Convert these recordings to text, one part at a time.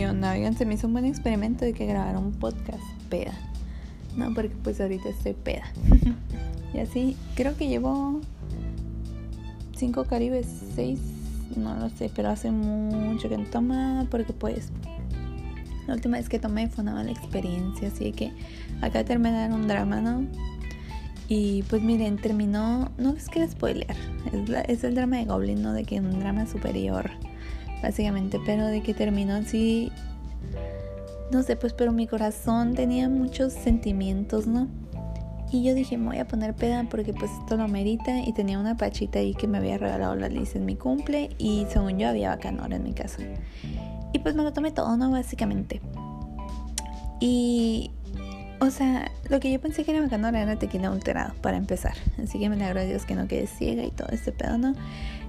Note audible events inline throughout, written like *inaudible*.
¿Qué se me hizo un buen experimento de que grabara un podcast peda. No, porque pues ahorita estoy peda. *laughs* y así, creo que llevo cinco caribes, seis, no lo sé, pero hace mucho que no toma, porque pues la última vez que tomé fue una mala experiencia, así que acá terminar un drama, ¿no? Y pues miren, terminó, no les quiero spoiler, es, es el drama de Goblin, ¿no? De que un drama superior básicamente, pero de que terminó así, no sé, pues, pero mi corazón tenía muchos sentimientos, ¿no? Y yo dije, me voy a poner peda porque pues esto lo merita y tenía una pachita ahí que me había regalado la Liz en mi cumple y según yo había bacanora en mi casa. Y pues me lo tomé todo, ¿no? Básicamente. Y, o sea, lo que yo pensé que era bacanora era tequila alterado para empezar. Así que me alegro a Dios que no quede ciega y todo este pedo, ¿no?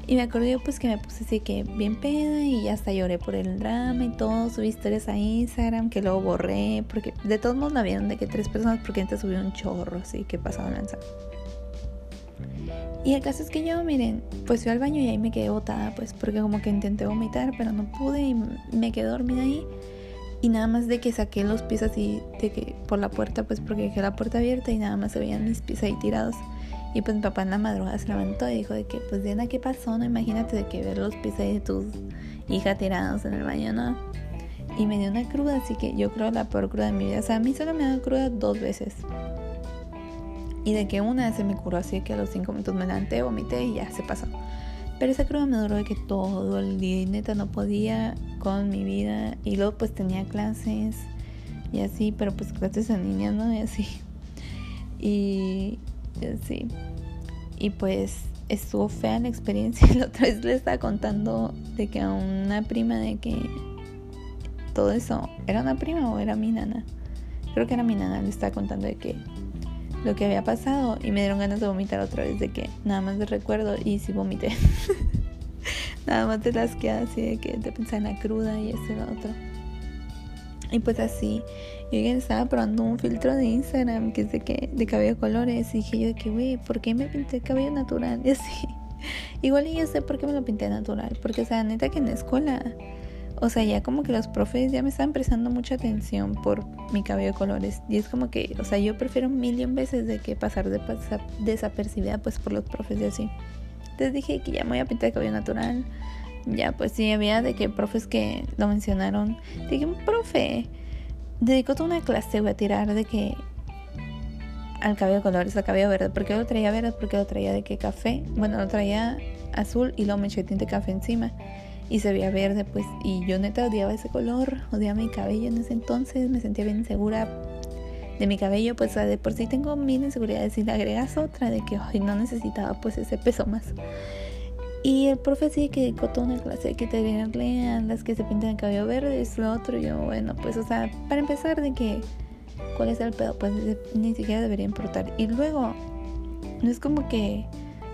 Y me acordé pues que me puse así que bien peda y hasta lloré por el drama y todo, subí historias a Instagram que luego borré, porque de todos modos la vieron de que tres personas porque antes subí un chorro así que pasaba lanza. Y el caso es que yo, miren, pues fui al baño y ahí me quedé botada, pues porque como que intenté vomitar, pero no pude y me quedé dormida ahí. Y nada más de que saqué los pies así de que por la puerta, pues porque dejé la puerta abierta y nada más se veían mis pies ahí tirados. Y pues mi papá en la madrugada se levantó y dijo de que, pues Diana, ¿qué pasó? No, imagínate de que ver los pies de tus hijas tirados en el baño, ¿no? Y me dio una cruda, así que yo creo la peor cruda de mi vida. O sea, a mí solo me dio cruda dos veces. Y de que una se me curó así que a los cinco minutos me levanté, vomité y ya se pasó. Pero esa cruda me duró de que todo el día neta no podía con mi vida. Y luego pues tenía clases y así, pero pues clases en línea, ¿no? Y así. Y, Sí. Y pues estuvo fea la experiencia. *laughs* La otra vez le estaba contando de que a una prima de que todo eso, ¿era una prima o era mi nana? Creo que era mi nana, le estaba contando de que lo que había pasado y me dieron ganas de vomitar otra vez de que nada más de recuerdo y sí vomité. *laughs* nada más te las quedas así de que te pensaba en la cruda y eso y lo otro. Y pues así, yo estaba probando un filtro de Instagram que es de, que, de cabello colores. Y dije yo de que, güey, ¿por qué me pinté cabello natural? *laughs* Y así. Igual y yo sé por qué me lo pinté natural. Porque, o sea, neta que en la escuela, o sea, ya como que los profes ya me estaban prestando mucha atención por mi cabello de colores. Y es como que, o sea, yo prefiero y un veces de que pasar de desapercibida pues por los profes y así. Entonces dije que ya me voy a pintar cabello natural. Ya, pues sí, había de que profes que lo mencionaron. Dije, profe dedicó toda una clase, a tirar de que al cabello de colores, al cabello verde. ¿Por qué lo traía verde? Porque lo traía de que café. Bueno, lo traía azul y luego me eché tinte café encima. Y se veía verde, pues. Y yo neta odiaba ese color, odiaba mi cabello en ese entonces. Me sentía bien insegura de mi cabello, pues de por sí tengo mil inseguridades. Y le agregas otra de que hoy no necesitaba pues ese peso más. Y el profe sí que toda una clase de que tenerle a las que se pintan el cabello verde, es lo otro. yo, bueno, pues, o sea, para empezar, de que, ¿cuál es el pedo? Pues ni siquiera debería importar. Y luego, no es como que,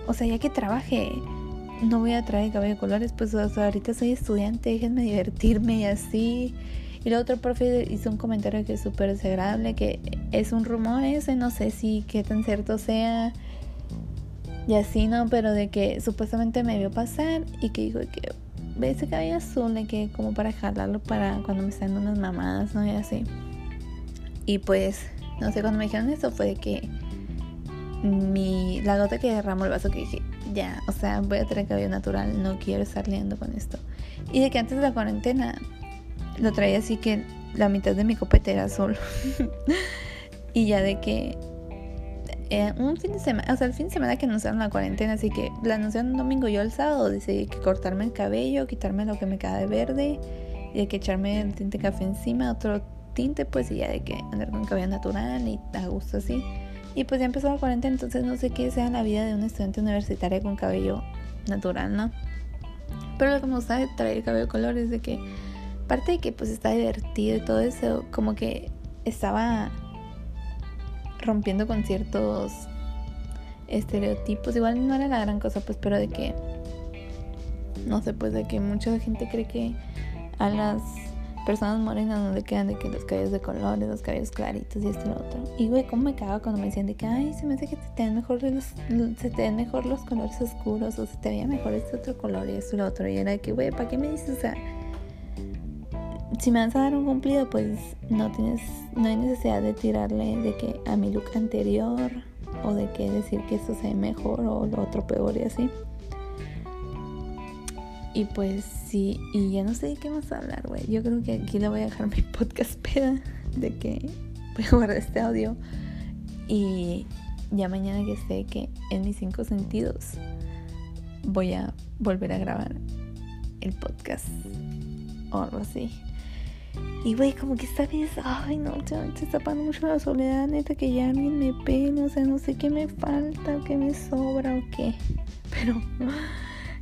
o sea, ya que trabaje, no voy a traer cabello de colores, pues, o sea, ahorita soy estudiante, déjenme divertirme y así. Y el otro profe hizo un comentario que es súper desagradable, que es un rumor ese, no sé si qué tan cierto sea y así, ¿no? Pero de que supuestamente me vio pasar y que dijo que ve ese cabello azul, de que como para jalarlo para cuando me están dando unas mamadas, ¿no? Y así. Y pues, no sé, cuando me dijeron eso fue de que mi, la gota que derramó el vaso que dije, ya, o sea, voy a tener cabello natural, no quiero estar liando con esto. Y de que antes de la cuarentena lo traía así que la mitad de mi copete era azul. *laughs* y ya de que eh, un fin de semana, o sea, el fin de semana que anunciaron la cuarentena, así que la anunciaron un domingo, yo el sábado decidí que cortarme el cabello, quitarme lo que me queda de verde y de que echarme el tinte café encima, otro tinte, pues y ya de que andar con cabello natural y a gusto así. Y pues ya empezó la cuarentena, entonces no sé qué sea la vida de un estudiante universitario con cabello natural, ¿no? Pero lo que me gusta de traer cabello de colores de que, aparte de que pues está divertido y todo eso, como que estaba rompiendo con ciertos estereotipos. Igual no era la gran cosa, pues, pero de que, no sé, pues de que mucha gente cree que a las personas morenas no le quedan de que los cabellos de colores, los cabellos claritos y esto y lo otro. Y güey, cómo me cago cuando me decían de que, ay, se me hace que te ven mejor los, se te ven mejor los colores oscuros o se te veía mejor este otro color y esto y lo otro. Y era de que, güey, ¿para qué me dices? O sea, si me vas a dar un cumplido, pues no tienes, no hay necesidad de tirarle de que a mi look anterior o de que decir que esto se ve mejor o lo otro peor y así. Y pues sí, y ya no sé de qué más hablar, güey. Yo creo que aquí le voy a dejar mi *laughs* podcast peda de que voy a guardar este audio y ya mañana que sé que en mis cinco sentidos voy a volver a grabar el podcast o algo así. Y güey, como que esta vez, ay no, se está pasando mucho la soledad, neta, que ya alguien me pele, o sea, no sé qué me falta, qué me sobra o qué. *laughs* Pero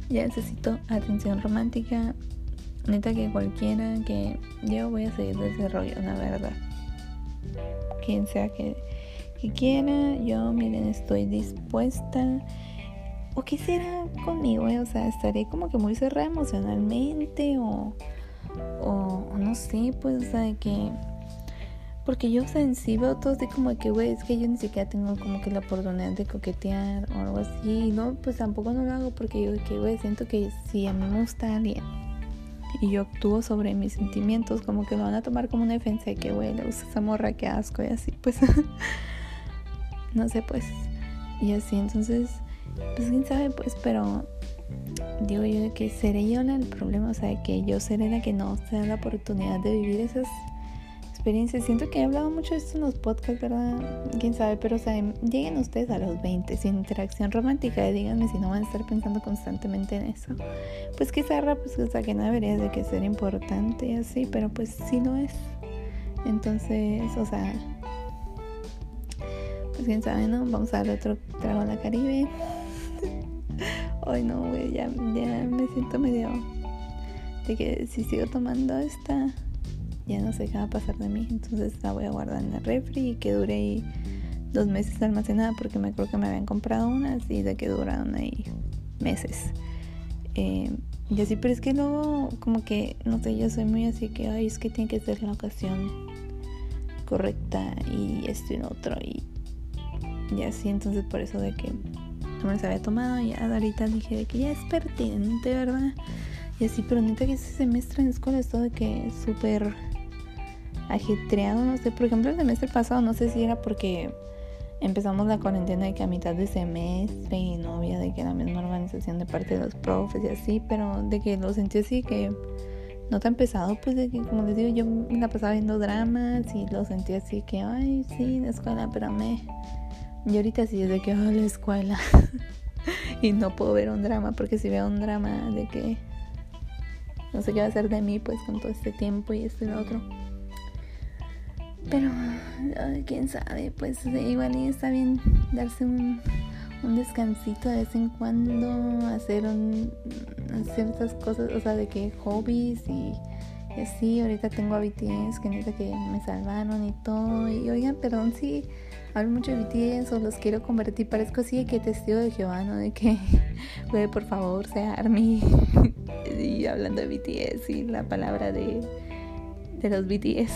ya necesito atención romántica. Neta que cualquiera que yo voy a seguir ese rollo, la verdad. Quien sea que, quiera, yo miren, estoy dispuesta o quisiera conmigo, eh, o sea, estaré como que muy cerrada emocionalmente o, o no sé, pues, o de que... Porque yo, o sea, en sí veo todo así como que, güey, es que yo ni siquiera tengo como que la oportunidad de coquetear o algo así. Y no, pues tampoco no lo hago porque yo, que, güey, siento que si a mí me gusta alguien y yo actúo sobre mis sentimientos, como que lo van a tomar como una defensa de que, güey, le gusta esa morra, que asco y así, pues. *laughs* no sé, pues. Y así, entonces pues quién sabe, pues, pero digo yo que seré yo el problema, o sea, que yo seré la que no se da la oportunidad de vivir esas experiencias. Siento que he hablado mucho de esto en los podcasts, ¿verdad? Quién sabe, pero o sea, lleguen ustedes a los 20 sin interacción romántica y díganme si no van a estar pensando constantemente en eso. Pues quizá, pues, o sea, que no debería de que ser importante y así, pero pues sí lo es. Entonces, o sea, pues quién sabe, ¿no? Vamos a darle otro trago a la Caribe. Ay, no, güey, ya, me siento medio de que si sigo tomando esta, ya no sé qué va a pasar de mí. Entonces la voy a guardar en la refri y que dure ahí dos meses almacenada porque me creo que me habían comprado unas y de que duraron ahí meses. Eh, y así, pero es que luego, como que, no sé, yo soy muy así que, ay, es que tiene que ser la ocasión correcta y esto y lo otro. Y y así, entonces por eso de que no me las había tomado, y ahorita dije de que ya es pertinente, ¿verdad? Y así, pero neta que ese semestre en escuela es todo de que súper ajetreado, no sé, por ejemplo el semestre pasado no sé si era porque empezamos la cuarentena de que a mitad de semestre y no había de que la misma organización de parte de los profes y así, pero de que lo sentí así que no tan pesado, pues de que como les digo, yo la pasaba viendo dramas y lo sentí así que, ay, sí, la escuela, pero me y ahorita sí es de que a la escuela *laughs* y no puedo ver un drama porque si veo un drama de que no sé qué va a hacer de mí pues con todo este tiempo y esto y lo otro. Pero quién sabe, pues igual y está bien darse un, un descansito de vez en cuando, hacer ciertas cosas, o sea, de que hobbies y, y así. Ahorita tengo a que neta que me salvaron y todo. Y oigan, perdón si hablo mucho de BTS o los quiero convertir, parezco así de que testigo de Jehová, ¿no? De que, *laughs* güey, por favor, sea Army. *laughs* y hablando de BTS y la palabra de, de los BTS.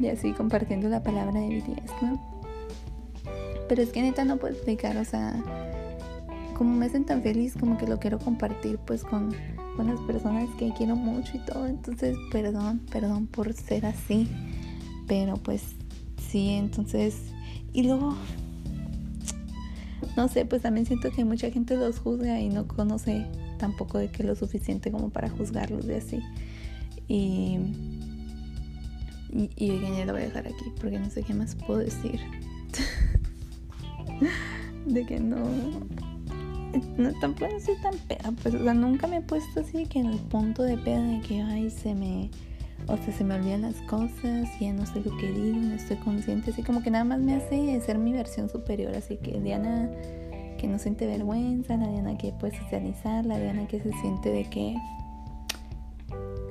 *laughs* y así compartiendo la palabra de BTS, ¿no? Pero es que neta no puedo explicar, o sea, como me hacen tan feliz, como que lo quiero compartir pues con, con las personas que quiero mucho y todo. Entonces, perdón, perdón por ser así. Pero pues sí, entonces y luego, no sé, pues también siento que mucha gente los juzga y no conoce tampoco de que lo suficiente como para juzgarlos de así. Y, y, y ya lo voy a dejar aquí porque no sé qué más puedo decir. *laughs* de que no, no tampoco soy tan peda, pues, o sea, nunca me he puesto así que en el punto de peda de que, ay, se me o sea, se me olvidan las cosas, ya no sé lo que digo, no estoy consciente, así como que nada más me hace ser mi versión superior, así que Diana que no siente vergüenza, la Diana que puede socializar, la Diana que se siente de que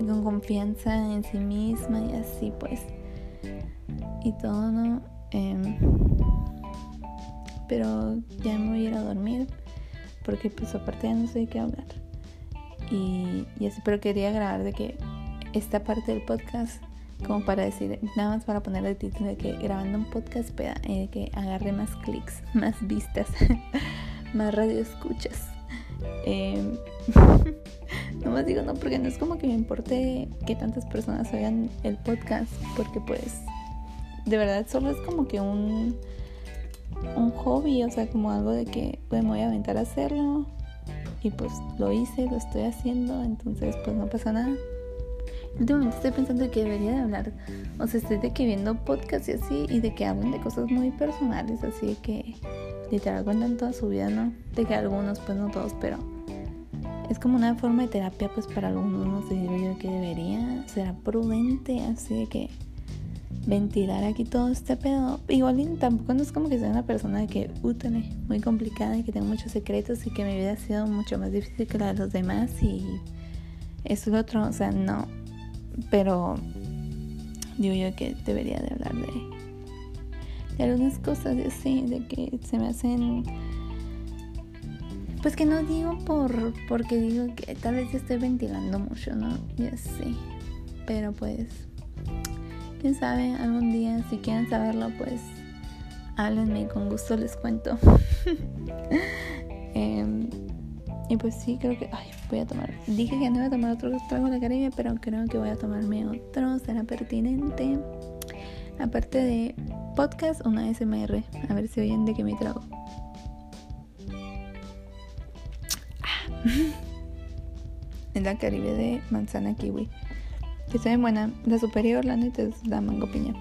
con confianza en sí misma y así pues y todo, ¿no? Em, pero ya me voy a ir a dormir porque pues aparte ya no sé de qué hablar y, y así, pero quería grabar de que esta parte del podcast como para decir, nada más para poner el título de que grabando un podcast eh, que agarre más clics, *laughs* más vistas, *laughs* más radio escuchas. Em, *laughs* Nomás digo no, porque no es como que me importe que tantas personas oigan el podcast, porque pues de verdad solo es como que un, un hobby, o sea, como algo de que pues, me voy a aventar a hacerlo y pues lo hice, lo estoy haciendo, entonces pues no pasa nada. Últimamente estoy pensando que debería de hablar, o sea, estoy de que viendo podcasts y así, y de que hablan de cosas muy personales, así de que literal cuentan toda su vida, ¿no? De que algunos, pues no todos, pero es como una forma de terapia, pues para algunos, no sé, yo que debería, será prudente, así de que ventilar aquí todo este pedo. Igual tampoco no es como que sea una persona de que, útale, muy complicada y que tengo muchos secretos y que mi vida ha sido mucho más difícil que la de los demás y eso es lo otro, o sea, no. Pero digo yo que debería de hablar de, de algunas cosas así, de que se me hacen... Pues que no digo por porque digo que tal vez estoy ventilando mucho, ¿no? Ya sé. Pero pues quién sabe, algún día, si quieren saberlo, pues háblenme, con gusto les cuento. *laughs* Em, y pues sí, creo que. Ay, voy a tomar. Dije que no iba a tomar otro trago de la Caribe, pero creo que voy a tomarme otro. Será pertinente. Aparte de podcast, una SMR. A ver si oyen de qué me trago. Ah. *laughs* en la Caribe de manzana kiwi que está bien buena. La superior, la neta, es la mango piña.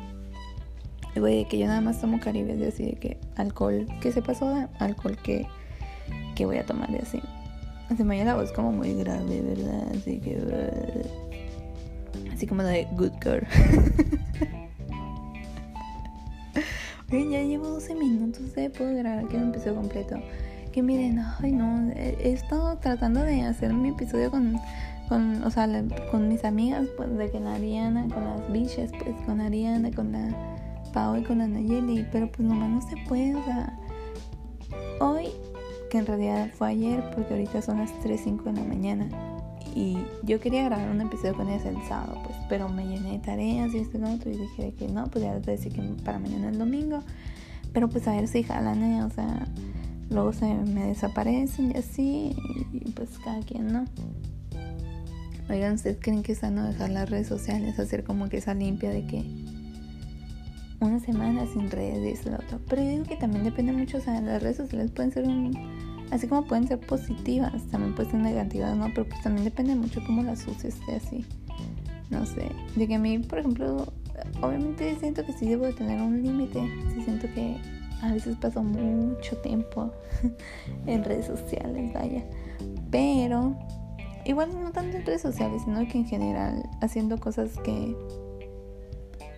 Y güey, que yo nada más tomo caribe de así de que alcohol que se pasó alcohol que, que voy a tomar de así. Se me oye la voz como muy grave, ¿verdad? Así que. Así como de good girl. *laughs* Oye, ya llevo 12 minutos de poder grabar que no empezó completo. Que miren, ay no, he estado tratando de hacer mi episodio con con, o sea, con mis amigas, pues de que la Ariana, con las biches, pues con Ariana, con la Pau y con la Nayeli, pero pues nomás no se puede, o sea, hoy, que en realidad fue ayer, porque ahorita son las 3, 5 de la mañana, y yo quería grabar un episodio con ellas el sábado, pues, pero me llené de tareas y esto y otro, y dije que no, pues ya decir que para mañana el domingo, pero pues a ver si jalan, ¿eh? o sea, luego se me desaparecen y así, y pues cada quien, ¿no? Oigan, ¿ustedes creen que es sano dejar las redes sociales, hacer como que esa limpia de que una semana sin redes y lo otro? Pero yo digo que también depende mucho, o sea, las redes sociales pueden ser un... Así como pueden ser positivas, también pueden ser negativas, ¿no? Pero pues también depende mucho cómo las uses, así. No sé. De que a mí, por ejemplo, obviamente siento que sí debo de tener un límite. Sí siento que a veces paso mucho tiempo *laughs* en redes sociales, vaya. Pero igual no tanto en redes sociales, sino que en general haciendo cosas que,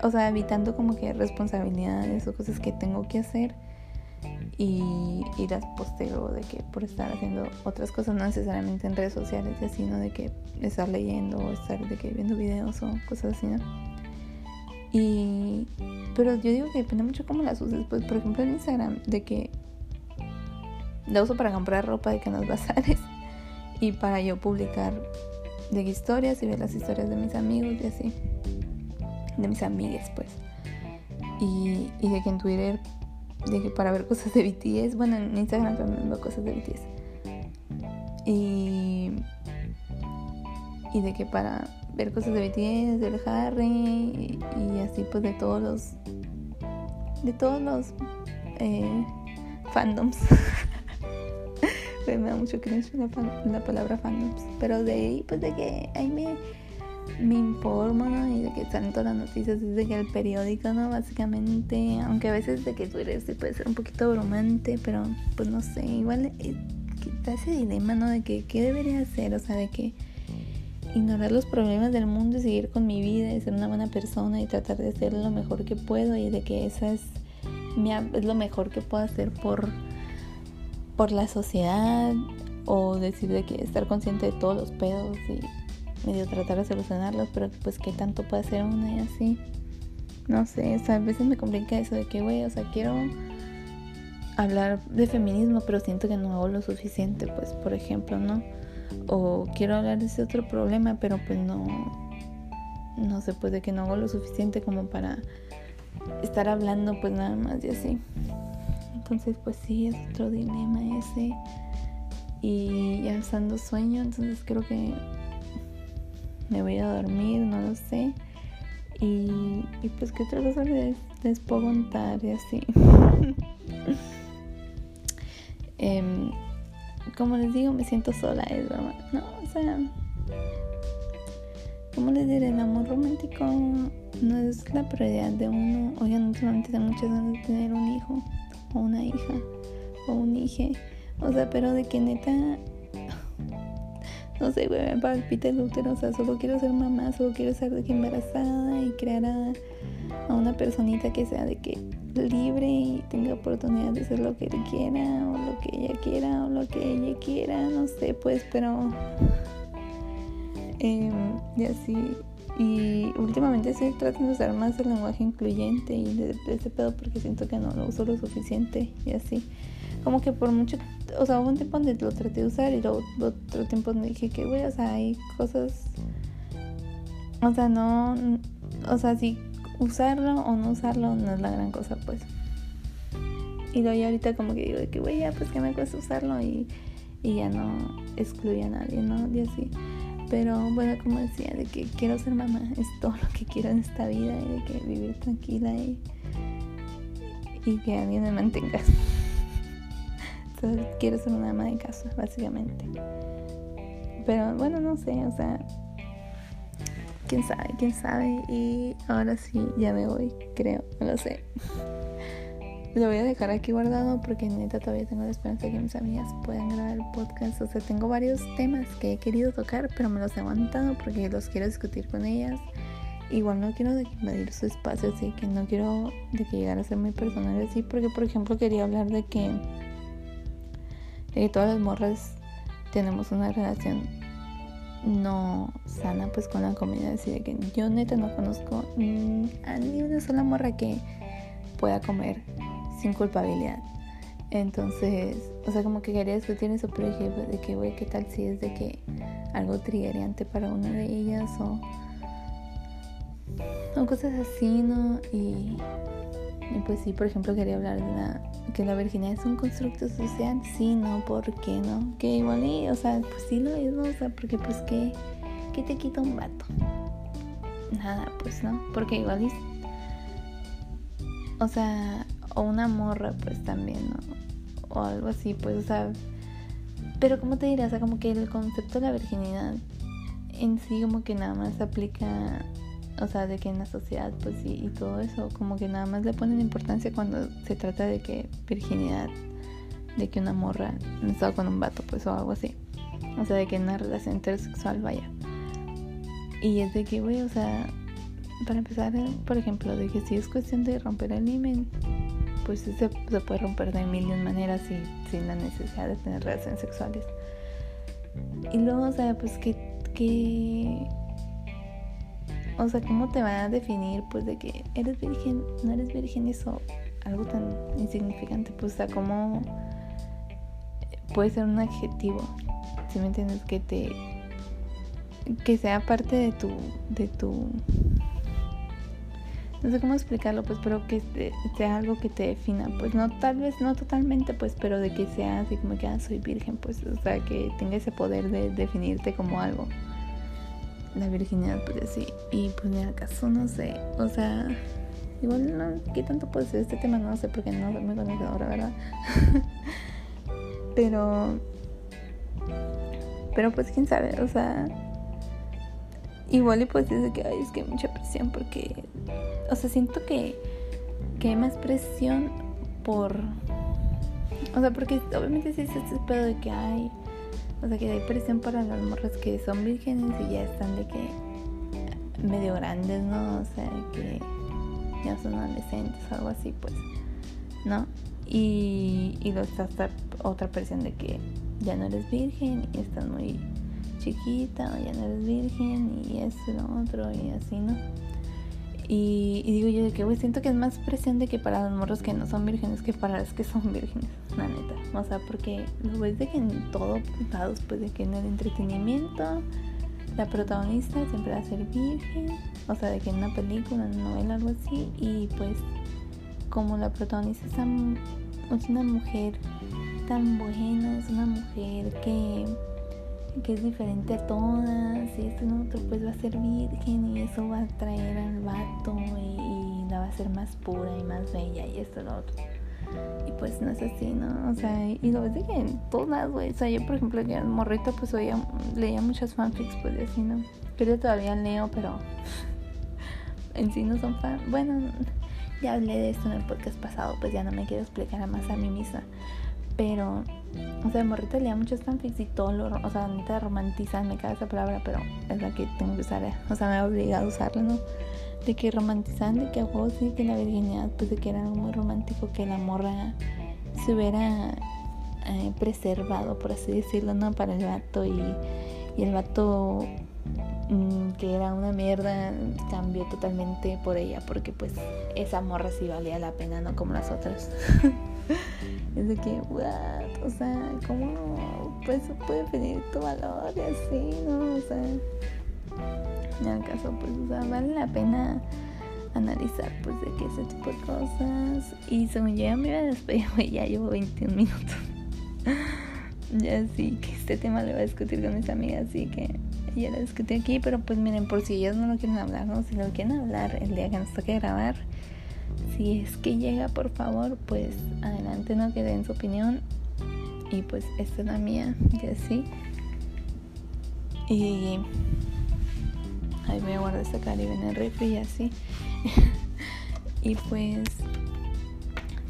o sea, evitando como que responsabilidades o cosas que tengo que hacer y, y las postero de que por estar haciendo otras cosas, no necesariamente en redes sociales, sino de que estar leyendo o estar de que viendo videos o cosas así, ¿no? Y, pero yo digo que depende mucho cómo las uses, pues por ejemplo en Instagram, de que la uso para comprar ropa de que en los *laughs* bazares y para yo publicar de historias y ver las historias de mis amigos y así. De mis amigas, pues. Y, y de que en Twitter, de que para ver cosas de BTS, bueno, en Instagram también veo cosas de BTS. Y, y de que para ver cosas de BTS, del Harry y, así pues de todos los de todos los eh, fandoms *laughs* me da mucho cringe la, la, palabra fandoms. Pero de ahí, pues de que ahí me, me informo. Y de que salen todas las noticias desde que el periódico, ¿no? Básicamente, aunque a veces de que Twitter sí puede ser un poquito bromante, pero pues no sé, igual eh, está ese dilema, ¿no? De que qué debería hacer, o sea, de que ignorar los problemas del mundo y seguir con mi vida y ser una buena persona y tratar de hacer lo mejor que puedo y de que esa es, mi, es lo mejor que puedo hacer por por la sociedad o decir de que estar consciente de todos los pedos y medio tratar de solucionarlos, pero pues qué tanto puede hacer una y así. No sé, o sea, a veces me complica eso de que, güey, o sea, quiero hablar de feminismo, pero siento que no hago lo suficiente, pues, por ejemplo, ¿no? O quiero hablar de ese otro problema, pero pues no, no sé, pues de que no hago lo suficiente como para estar hablando, pues nada más y así. Entonces, pues sí, es otro dilema ese. Y ya estando sueño, entonces creo que me voy a dormir, no lo sé. Y, pues qué otra cosa les, puedo contar y así. *laughs* Em, como les digo, me siento sola, es broma. No, o sea, ¿cómo les diré? El amor romántico no es la prioridad de uno. Oigan, no solamente da muchas ganas de tener un hijo, o una hija, o un hijo. O sea, pero de que neta no sé, güey, me palpita el útero, o sea, solo quiero ser mamá, solo quiero ser de que embarazada y crear a, una personita que sea de que libre y tenga oportunidad de hacer lo que él quiera o lo que ella quiera o lo que ella quiera, no sé, pues, pero em, y así. Y últimamente estoy tratando de usar más el lenguaje incluyente y de ese pedo porque siento que no lo uso lo suficiente y así como que por mucho, o sea, hubo un tiempo donde lo traté de usar y luego otro tiempo donde dije que, güey, o sea, hay cosas, o sea, no, o sea, si usarlo o no usarlo no es la gran cosa, pues. Y luego ya ahorita como que digo que, güey, ya, pues que me cuesta usarlo y, y ya no excluye a nadie, ¿no? Y así. Pero bueno, como decía, de que quiero ser mamá, es todo lo que quiero en esta vida y de que vivir tranquila y, y que alguien me mantenga quiero ser una ama de casa, básicamente. Pero bueno, no sé, o sea, quién sabe, quién sabe. Y ahora sí, ya me voy, creo, no lo sé. *laughs* Lo voy a dejar aquí guardado porque neta todavía tengo la esperanza de que mis amigas puedan grabar el podcast. O sea, tengo varios temas que he querido tocar, pero me los he aguantado porque los quiero discutir con ellas. Igual no quiero de invadir su espacio, así que no quiero de que llegara a ser muy personal así, porque por ejemplo quería hablar de que que todas las morras tenemos una relación no sana pues con la comida. Así de que yo neta no conozco a ni una sola morra que pueda comer sin culpabilidad. Entonces o sea como que quería discutir eso pero dije pues, de que güey qué tal si es de que algo triggeriante para una de ellas o o cosas así no y y pues sí, por ejemplo, quería hablar de la, que la virginidad es un constructo social. Sí, no, ¿por qué no? Que igual, o sea, pues sí lo es, ¿no? O sea, porque pues ¿qué, qué te quita un vato? Nada, pues no, porque igual es, o sea, o una morra pues también, ¿no? O algo así, pues, o sea, pero como te diría, o sea, como que el concepto de la virginidad en sí como que nada más aplica o sea, de que en la sociedad, pues sí, y todo eso, como que nada más le ponen importancia cuando se trata de que virginidad, de que una morra estaba con un vato, pues o algo así. O sea, de que una relación intersexual vaya. Y es de que, güey, o sea, para empezar, por ejemplo, de que si es cuestión de romper el imen, pues se, se puede romper de mil y maneras y, sin la necesidad de tener relaciones sexuales. Y luego, o sea, pues que, que o sea, ¿cómo te va a definir pues de que eres virgen, no eres virgen, eso algo tan insignificante? Pues o sea, ¿cómo puede ser un adjetivo? Si me entiendes, que te que sea parte de tu de tu no sé cómo explicarlo pues pero que sea algo que te defina pues no tal vez no totalmente pues pero de que sea así como que ah, soy virgen pues o sea que tenga ese poder de definirte como algo la virginidad, pues sí. Y pues en acaso no sé, o sea, igual no, ¿qué tanto puede ser este tema? No sé, porque no soy muy conocedora, ¿verdad? *laughs* pero, pero pues quién sabe, o sea, igual y pues dice que, es que hay mucha presión porque, o sea, siento que, que hay más presión por, o sea, porque obviamente sí es este pedo de que hay o sea que hay presión para las morras que son vírgenes y ya están de que medio grandes, ¿no? O sea, que ya son adolescentes o algo así, pues, ¿no? Y, y luego está otra presión de que ya no eres virgen y estás muy chiquita o ya no eres virgen y eso y lo otro y así, ¿no? Y, digo yo de que, güey, siento que es más presión de que para los morros que no son vírgenes que para los que son vírgenes, la neta. O sea, porque lo ves de que en todo lados, pues de que en el entretenimiento la protagonista siempre va a ser virgen. O sea, de que en una película, en una novela, algo así. Y pues, como la protagonista es, una mujer tan buena, es una mujer que que es diferente a todas, y este otro pues va a ser virgen y eso va a traer al vato y, la va a hacer más pura y más bella y esto lo otro. Y pues no es así, ¿no? O sea, y lo ves de que en todas güey. O sea, yo por ejemplo que morrito pues oía, leía muchas fanfics pues de así, ¿no? Yo todavía leo, pero *laughs* en sí no son fan. Bueno, ya hablé de esto en el podcast pasado, pues ya no me quiero explicar más a mí misma. Pero, o sea, morrito leía muchos fanfics y todo lo, o sea, neta romantizan, me cae esa palabra, pero es la que tengo que usar, o sea, me ha obligado a usarla, ¿no? De que romantizan, de que a vos sí, que la virginidad, pues de que era algo muy romántico, que la morra se hubiera eh, preservado, por así decirlo, ¿no? Para el vato y, y el vato mm, que era una mierda cambió totalmente por ella porque pues esa morra sí valía la pena no como las otras *laughs* es de que, what, o sea, ¿cómo pues puede pedir tu valor y así, no? O sea, en el caso, pues, o vale la pena analizar, pues, de que ese tipo de cosas. Y según yo ya me iba a despedir, ya llevo 21 minutos. *laughs* ya sí, que este tema lo voy a discutir con mis amigas, así que ya lo discutí aquí, pero pues miren, por si ellas no lo quieren hablar, ¿no? Si lo quieren hablar el día que nos toque grabar si es que llega, por favor, pues adelante, no que den su opinión. Y pues esta es la mía, y así. Y ahí voy a guardar esta caribe en el refri y así. *laughs* y pues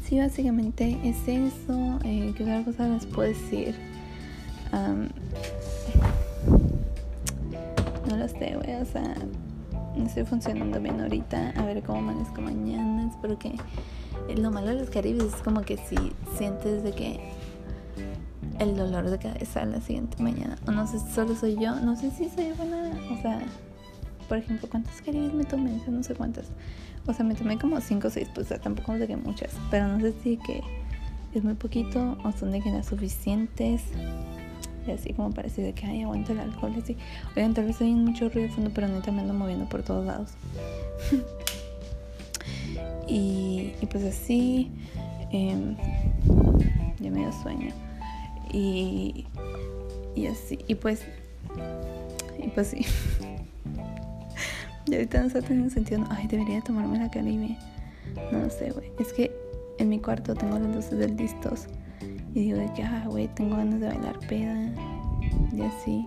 sí, básicamente es eso. Eh, ¿Qué otra cosa les puedo decir? no lo sé, güey, o sea no estoy funcionando bien ahorita. A ver cómo amanezco mañana. Espero que. Lo malo de los caribes es como que si sientes de que el dolor de cabeza la siguiente mañana. O no sé solo soy yo. No sé si soy buena. O sea, por ejemplo, ¿cuántos caribes me tomé? No sé cuántas. O sea, me tomé como 5 o 6. Pues o sea, tampoco de que muchas. Pero no sé si que es muy poquito o son de que las suficientes. Y así como parece de que, ay, aguanta el alcohol. Así. Oigan, tal vez hay mucho ruido de fondo, pero neta me ando moviendo por todos lados. *laughs* y, y, pues así, eh, ya me dio sueño. Y, y así, y pues, y pues sí. *laughs* y ahorita no está teniendo sentido, ay, debería tomarme la Caribe. No lo sé, güey. Es que en mi cuarto tengo las luces del distos. Y digo de que, ah, güey, tengo ganas de bailar peda. Y así.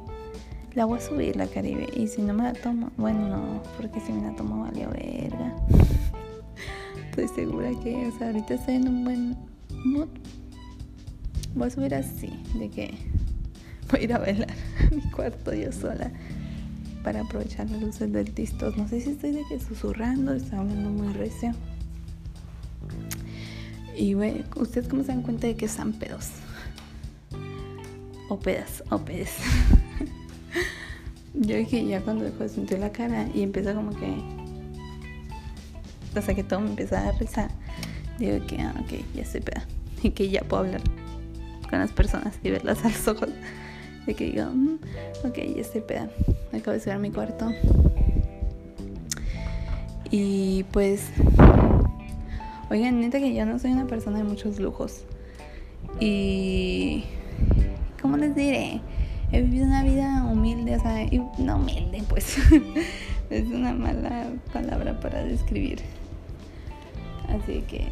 La voy a subir la Caribe. Y si no me la tomo, bueno, no, porque si me la tomo valió verga. *laughs* estoy segura que, o sea, ahorita estoy en un buen mood. Voy a subir así, de que voy a ir a bailar *laughs* a mi cuarto yo sola para aprovechar las luces del tistos. No sé si estoy de que susurrando, está hablando muy recio. Y güey, ¿ustedes cómo se dan cuenta de que están pedos? O pedas, o pedes. *laughs* Yo dije ya cuando dejó de sentir la cara y empieza como que. Sea que todo me empieza a dar risa. Digo que, ah, ok, ya estoy peda. Y que ya puedo hablar con las personas y verlas a los ojos. De que digo, mm, ok, ya estoy peda. Acabo de subir a mi cuarto. Y pues Oigan, neta que yo no soy una persona de muchos lujos. Y... ¿Cómo les diré? He vivido una vida humilde, o sea, no humilde, pues. *laughs* es una mala palabra para describir. Así que...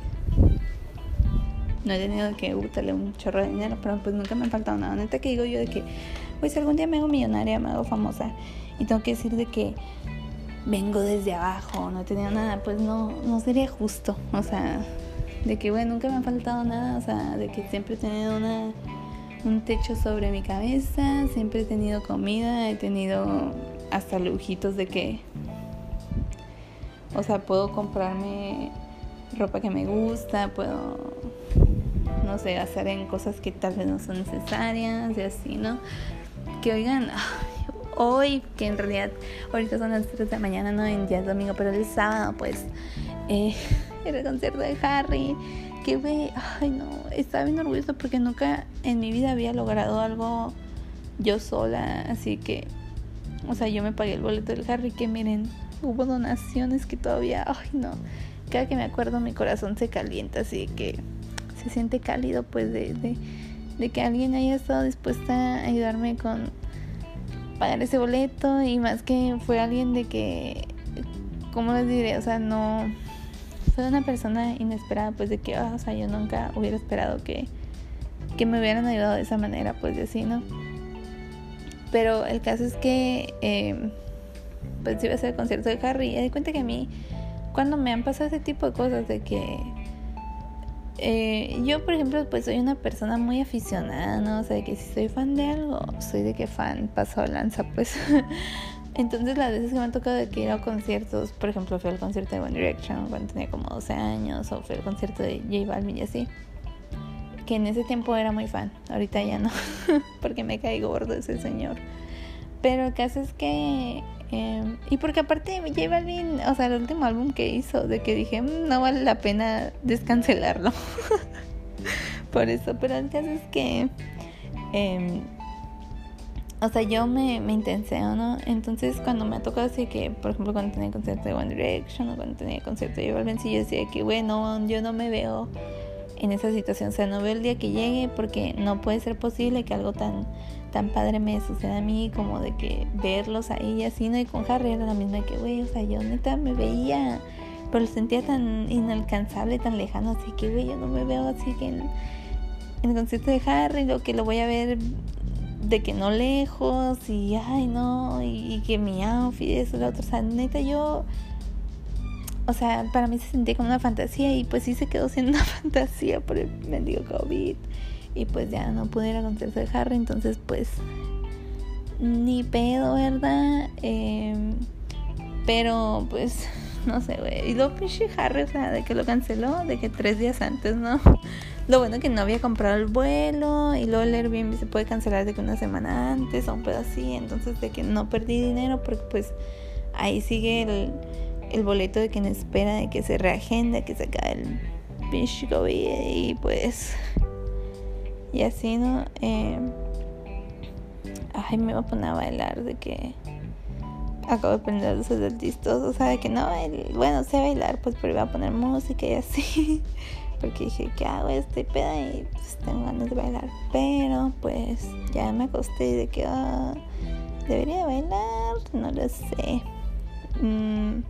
No he tenido que gustarle un chorro de dinero, pero pues nunca me ha faltado nada. Neta que digo yo de que, pues algún día me hago millonaria, me hago famosa. Y tengo que decir de que vengo desde abajo, no he tenido nada, pues no, no sería justo. O sea, de que, bueno, nunca me ha faltado nada, o sea, de que siempre he tenido una, un techo sobre mi cabeza, siempre he tenido comida, he tenido hasta lujitos de que, o sea, puedo comprarme ropa que me gusta, puedo, sé, hacer en cosas que tal vez no son necesarias y así, ¿no? Que oigan, hoy, que en realidad ahorita son las 3 de la mañana, no en día domingo, pero el sábado pues eh, era el concierto de Harry, que ve, ay no, estaba bien orgullosa porque nunca en mi vida había logrado algo yo sola, así que, o sea, yo me pagué el boleto del Harry, que miren, hubo donaciones que todavía, ay no, cada que me acuerdo mi corazón se calienta, así que se siente cálido pues de, de, que alguien haya estado dispuesta a ayudarme con pagar ese boleto y más que fue alguien de que, ¿cómo les diré? O sea, no, fue una persona inesperada, pues de que, ah, o sea, yo nunca hubiera esperado que, que me hubieran ayudado de esa manera, pues de así, ¿no? Pero el caso es que, eh, pues iba a ser el concierto de Harry y di cuenta que a mí, cuando me han pasado ese tipo de cosas, de que eh, yo, por ejemplo, pues soy una persona muy aficionada, ¿no? O sea, que si soy fan de algo, soy de que fan paso lanza, pues. *laughs* Entonces, las veces que me han tocado de que ir a conciertos, por ejemplo, fui al concierto de One Direction cuando tenía como 12 años, o fui al concierto de J Balvin y así. Que en ese tiempo era muy fan, ahorita ya no, *laughs* porque me caí gordo ese señor. Pero el caso es que Em, y porque aparte J Balvin, o sea, el último álbum que hizo, de que dije, mm, no vale la pena descancelarlo. *laughs* Por eso, pero el caso es que, eh, o sea, yo me, me intenseo, ¿no? Entonces, cuando me ha tocado así que, por ejemplo, cuando tenía concierto de One Direction o cuando tenía concierto de Balvin, sí, yo decía que, bueno, yo no me veo en esa situación, o sea, no veo el día que llegue porque no puede ser posible que algo tan tan padre me suceda a mí como de que verlos ahí y así, ¿no? Y con Harry era la misma que, güey, o sea, yo neta me veía, pero sentía tan inalcanzable, tan lejano, así que, güey, yo no me veo así que en, el concierto de Harry, lo que lo voy a ver de que no lejos y, ay, no, y, que mi outfit, eso, lo otro, o sea, neta, yo... O sea, para mí se sentía como una fantasía y pues sí se quedó siendo una *laughs* fantasía por el mendigo COVID y pues ya no pude ir a Harry, entonces pues ni pedo, ¿verdad? Em, pero pues *laughs* no sé, güey. Y luego pinche Harry, o sea, de que lo canceló, de que tres días antes, ¿no? *laughs* Lo bueno que no había comprado el vuelo y luego el Airbnb se puede cancelar de que una semana antes o un pedo así, entonces de que no perdí dinero porque pues ahí sigue el, el boleto de quien espera de que se reagende, que se acabe el pinche COVID y pues y así, ¿no? Eh, ay, me iba a poner a bailar de que acabo de prender luces del chistoso, o sea, de que no, bueno, sé bailar, pues, pero iba a poner música y así. *laughs* Porque dije, ¿qué hago? Estoy peda y pues tengo ganas de bailar. Pero, pues, ya me acosté de que, ah, debería bailar, no lo sé. Mm,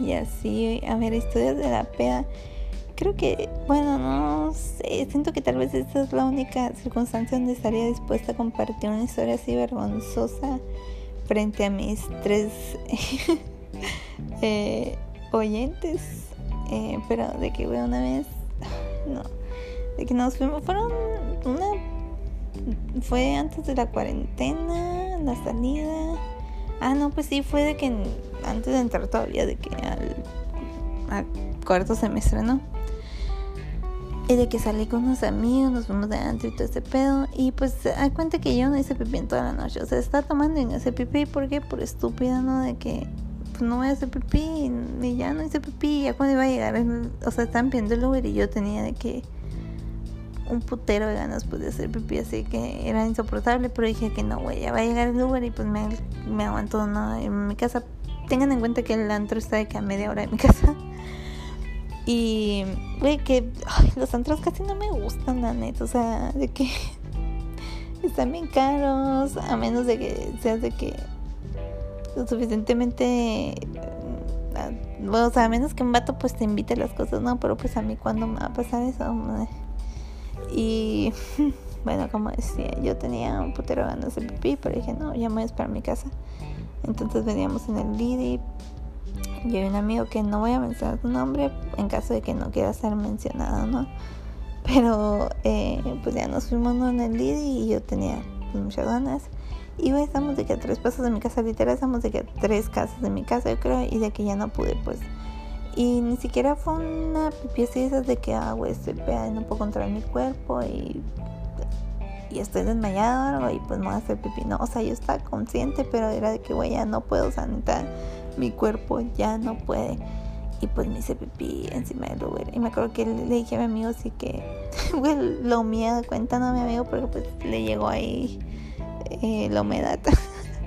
y así, a ver, historias de la peda creo que, bueno, no sé, siento que tal vez esta es la única circunstancia donde estaría dispuesta a compartir una historia así vergonzosa frente a mis tres *laughs* eh, oyentes. Eh, pero de que, bueno, una vez, *sighs* no, de que nos fuimos, fueron una, fue antes de la cuarentena, la salida. Ah, no, pues sí, fue de que antes de entrar todavía, de que al, cuarto semestre, ¿no? Y de que salí con unos amigos, nos fuimos de antro y todo ese pedo. Y pues hay cuenta que yo no hice pipí en toda la noche. O sea, está tomando y no hice pipí. ¿Por qué? Por estúpida, ¿no? De que pues no voy a hacer pipí. Y ya no hice pipí. Ya cuando iba a llegar, o sea, estaban pidiendo el Uber y yo tenía de que un putero de ganas pues de hacer pipí. Así que era insoportable. Pero dije que no, güey, ya va a llegar el Uber y pues me, me aguantó, ¿no? En mi casa. Tengan en cuenta que el antro está de que a media hora de mi casa. Y, güey, que los antros casi no me gustan, la neta. O sea, de que *laughs* están bien caros, a menos de que seas de que lo suficientemente. Bueno, o sea, a menos que un vato pues te invite las cosas, ¿no? Pero pues a mí, cuando me va a pasar eso? Y *laughs* bueno, como decía, yo tenía un putero ganas de pipí, pero dije, no, ya me voy a esperar mi casa. Entonces veníamos en el Didi yo hay un amigo que no voy a mencionar su nombre en caso de que no quiera ser mencionado, ¿no? Pero eh, pues ya nos fuimos en el Didi y yo tenía pues, muchas ganas. Y estamos de que a tres pasos de mi casa, literal estamos de que a tres casas de mi casa, yo creo, y de que ya no pude, pues. Y ni siquiera fue una pipi así esas de que, ah, güey, estoy peda y no puedo controlar mi cuerpo y, y estoy desmayado o algo y pues me voy a hacer pipí. No, o sea, yo estaba consciente, pero era de que, güey, ya no puedo, neta mi cuerpo ya no puede. Y pues me hice pipí encima del Uber. Y me acuerdo que le dije a mi amigo así que, *laughs* lo miedo, cuéntanos a mi amigo porque pues le llegó ahí eh, la humedad.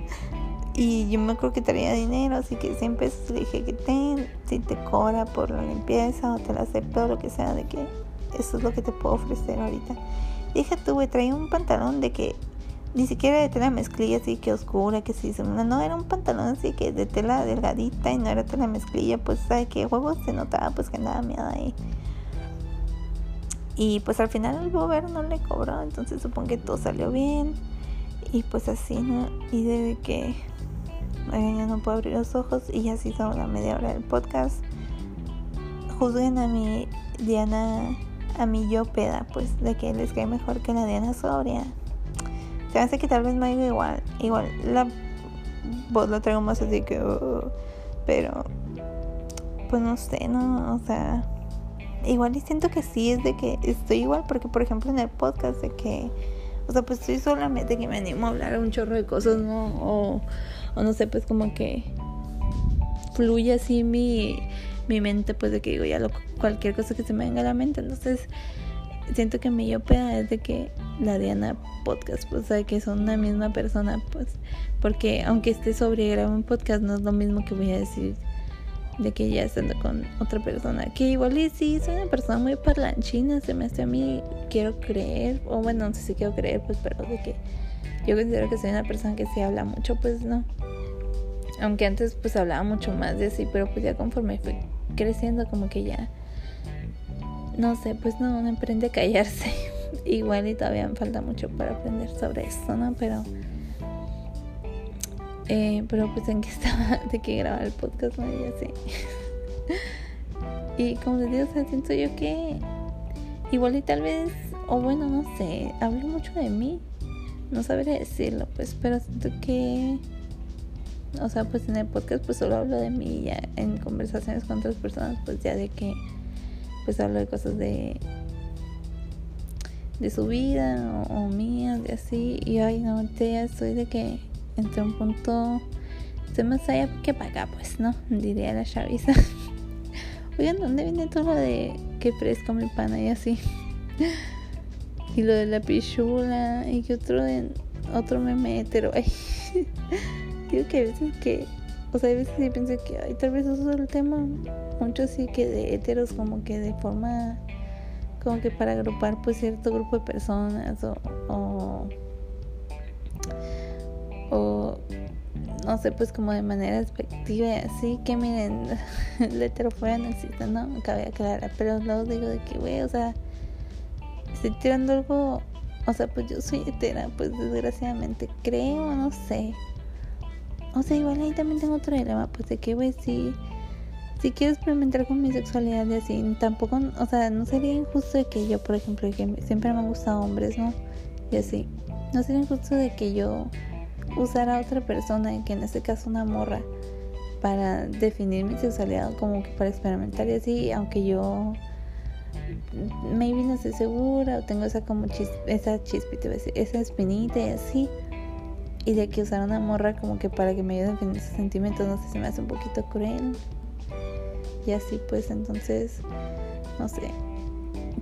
*laughs* y yo me acuerdo que traía dinero, así que siempre le dije que ten, si te cobra por la limpieza o te la acepto, lo que sea, de que eso es lo que te puedo ofrecer ahorita. Dije güey, traía un pantalón de que ni siquiera de tela mezclilla así que oscura, que se hizo no, era un pantalón así que de tela delgadita y no era tela mezclilla, pues sabe que huevos se notaba pues que andaba miedo ahí. Y pues al final el bober no le cobró, entonces supongo que todo salió bien. Y pues así, ¿no? Y desde que ya no puedo abrir los ojos y ya se hizo la media hora del podcast. Juzguen a mi Diana, a mi yo peda, pues de que les cae mejor que la Diana sobria. Se hace que tal vez me diga igual. Igual la voz la traigo más así que. Uh, pero. Pues no sé, ¿no? O sea. Igual y siento que sí es de que estoy igual. Porque, por ejemplo, en el podcast de que. O sea, pues estoy solamente que me animo a hablar un chorro de cosas, ¿no? O, o no sé, pues como que. Fluye así mi, mi mente, pues de que digo ya lo, cualquier cosa que se me venga a la mente. Entonces siento que mi yo peda es de que la Diana podcast, pues sabe que son una misma persona, pues, porque aunque esté sobre grabar un podcast no es lo mismo que voy a decir de que ya estando con otra persona, que igual y sí soy una persona muy parlanchina, se me hace a mí, quiero creer, o bueno, no sé si quiero creer, pues, pero de que yo considero que soy una persona que sí habla mucho, pues no. Aunque antes pues hablaba mucho más de así, pero pues ya conforme fui creciendo como que ya no sé, pues no, no aprende a callarse. *laughs* Igual y todavía me falta mucho para aprender sobre esto, ¿no? Pero, eh, pero pues en que *laughs* estaba, de que grabar el podcast, ¿no? Y así. *laughs* y como les digo, o sea, siento yo que igual y tal vez, o bueno, no sé, hablo mucho de mí. No sabré decirlo, pues, pero siento que o sea, pues en el podcast pues solo hablo de mí ya en conversaciones con otras personas pues ya de que pues hablo de cosas de de su vida o, mía de así. Y ay no ya estoy de que entre un punto estoy más allá que para pues no diría la chaviza. *laughs* Oigan dónde viene todo lo de que fresco mi pana y así *laughs* y lo de la pichula y que otro de otro meme hetero ay *laughs* que a veces que o sea, a veces sí pienso que, ay, tal vez eso es el tema. Mucho sí que de heteros, como que de forma, como que para agrupar, pues, cierto grupo de personas, o, o, no sé, pues, como de manera despectiva, así que miren, *laughs* la heterofobia no existe, ¿no? Cabe aclarar, pero luego digo de que, güey, o sea, estoy tirando algo, o sea, pues yo soy hetera, pues, desgraciadamente, creo, no sé o sea, igual ahí también tengo otro dilema, pues de que, güey, si, si quiero experimentar con mi sexualidad y así, tampoco, o sea, no sería injusto de que yo, por ejemplo, siempre me han gustado hombres, ¿no? Y así, no sería injusto de que yo usara a otra persona, que en este caso una morra, para definir mi sexualidad, como que para experimentar y así, aunque yo maybe no estoy segura o tengo esa como chis, esa chispita, esa espinita y así y de que usar una morra como que para que me ayude a definir sus sentimientos, no sé, se me hace un poquito cruel. Y así pues entonces, no sé.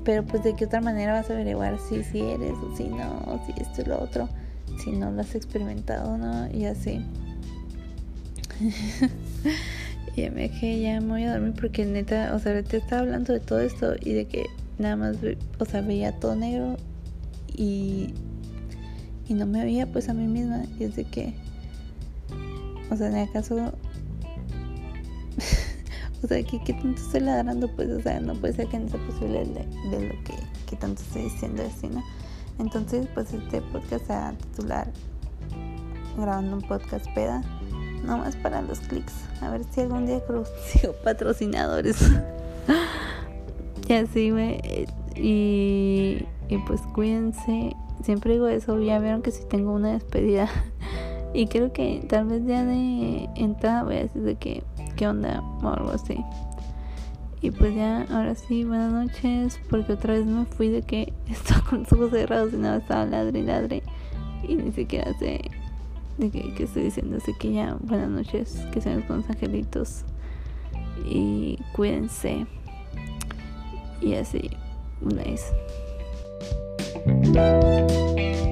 Pero pues de qué otra manera vas a averiguar si si eres o si no, o si esto y lo otro, si no lo has experimentado, ¿no? Y así. *laughs* y me dejé, ya me voy a dormir porque neta, o sea, te estaba hablando de todo esto y de que nada más, o sea, veía todo negro y y no me veía pues a mí misma. Y es de que o sea en el caso *laughs* o sea que, que tanto estoy ladrando pues o sea no puede ser que no sea posible de, lo que, que, tanto estoy diciendo así no entonces pues este podcast se a titular grabando un podcast peda nomás para los clics. A ver si algún día consigo *laughs* patrocinadores. *laughs* Y así y, y pues cuídense siempre digo eso, ya vieron que si tengo una despedida. *laughs* y creo que tal vez ya de entrada voy a decir de que, qué onda o algo así. Y pues ya, ahora sí, buenas noches, porque otra vez me fui de que *laughs* estaba con los ojos cerrados y nada, estaba ladre y ladre. Y ni siquiera sé de qué, estoy diciendo. Así que ya, buenas noches, que sean con los angelitos. Y cuídense. Y así, una vez. thank you